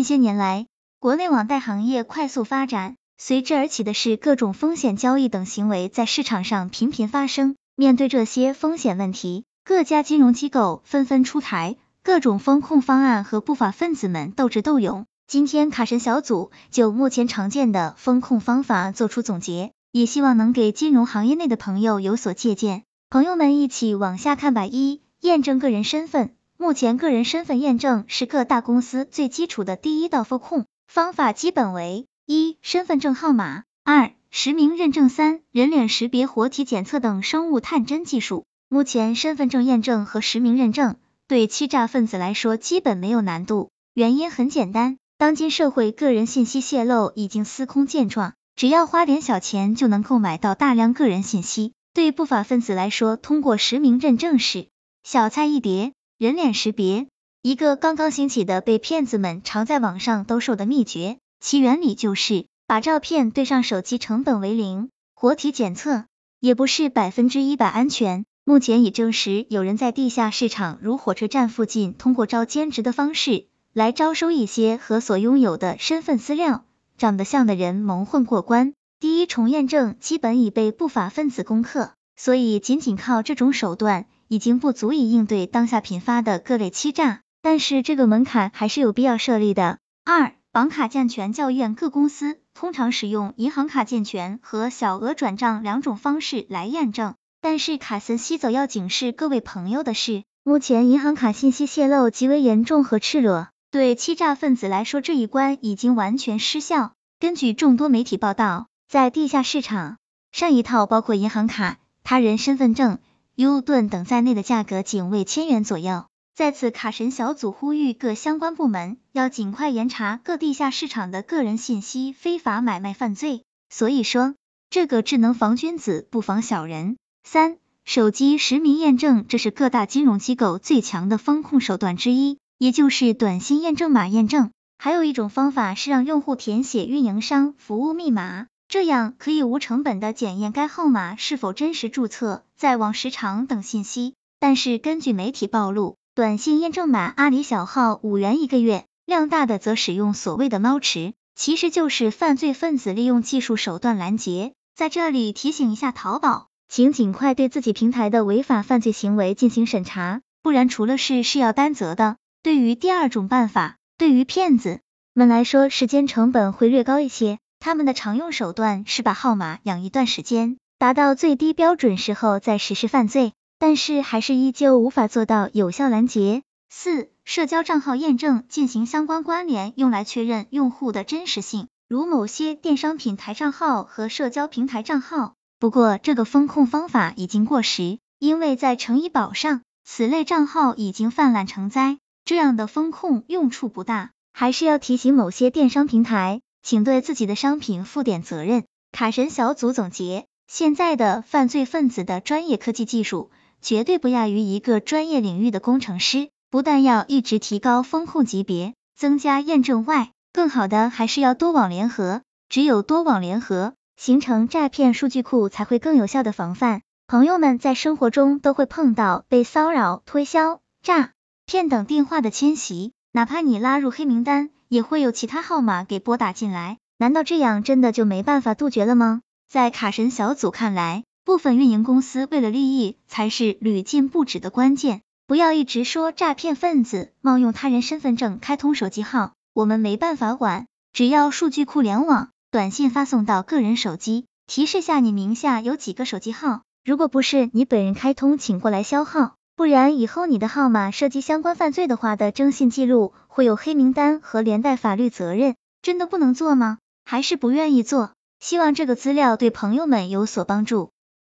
近些年来，国内网贷行业快速发展，随之而起的是各种风险交易等行为在市场上频频发生。面对这些风险问题，各家金融机构纷纷出台各种风控方案，和不法分子们斗智斗勇。今天卡神小组就目前常见的风控方法做出总结，也希望能给金融行业内的朋友有所借鉴。朋友们一起往下看吧。一、验证个人身份。目前个人身份验证是各大公司最基础的第一道风控方法，基本为一、身份证号码；二、实名认证；三、人脸识别、活体检测等生物探针技术。目前身份证验证和实名认证对欺诈分子来说基本没有难度，原因很简单。当今社会个人信息泄露已经司空见惯，只要花点小钱就能购买到大量个人信息。对不法分子来说，通过实名认证是小菜一碟。人脸识别，一个刚刚兴起的被骗子们常在网上兜售的秘诀，其原理就是把照片对上手机，成本为零。活体检测也不是百分之一百安全，目前已证实有人在地下市场如火车站附近，通过招兼职的方式。来招收一些和所拥有的身份资料长得像的人蒙混过关。第一重验证基本已被不法分子攻克，所以仅仅靠这种手段已经不足以应对当下频发的各类欺诈。但是这个门槛还是有必要设立的。二、绑卡健全教院各公司通常使用银行卡健全和小额转账两种方式来验证。但是卡森西走要警示各位朋友的是，目前银行卡信息泄露极为严重和赤裸。对欺诈分子来说，这一关已经完全失效。根据众多媒体报道，在地下市场上，一套包括银行卡、他人身份证、U 盾等在内的价格仅为千元左右。在此，卡神小组呼吁各相关部门要尽快严查各地下市场的个人信息非法买卖犯罪。所以说，这个智能防君子，不防小人。三、手机实名验证，这是各大金融机构最强的风控手段之一。也就是短信验证码验证，还有一种方法是让用户填写运营商服务密码，这样可以无成本的检验该号码是否真实注册、在网时长等信息。但是根据媒体暴露，短信验证码阿里小号五元一个月，量大的则使用所谓的猫池，其实就是犯罪分子利用技术手段拦截。在这里提醒一下淘宝，请尽快对自己平台的违法犯罪行为进行审查，不然除了是是要担责的。对于第二种办法，对于骗子们来说，时间成本会略高一些。他们的常用手段是把号码养一段时间，达到最低标准时候再实施犯罪，但是还是依旧无法做到有效拦截。四、社交账号验证进行相关关联，用来确认用户的真实性，如某些电商平台账号和社交平台账号。不过，这个风控方法已经过时，因为在诚意宝上，此类账号已经泛滥成灾。这样的风控用处不大，还是要提醒某些电商平台，请对自己的商品负点责任。卡神小组总结：现在的犯罪分子的专业科技技术绝对不亚于一个专业领域的工程师，不但要一直提高风控级别，增加验证外，更好的还是要多网联合。只有多网联合，形成诈骗数据库，才会更有效的防范。朋友们在生活中都会碰到被骚扰、推销、诈。骗等电话的侵袭，哪怕你拉入黑名单，也会有其他号码给拨打进来。难道这样真的就没办法杜绝了吗？在卡神小组看来，部分运营公司为了利益，才是屡禁不止的关键。不要一直说诈骗分子冒用他人身份证开通手机号，我们没办法管。只要数据库联网，短信发送到个人手机，提示下你名下有几个手机号，如果不是你本人开通，请过来销号。不然以后你的号码涉及相关犯罪的话的征信记录会有黑名单和连带法律责任，真的不能做吗？还是不愿意做？希望这个资料对朋友们有所帮助。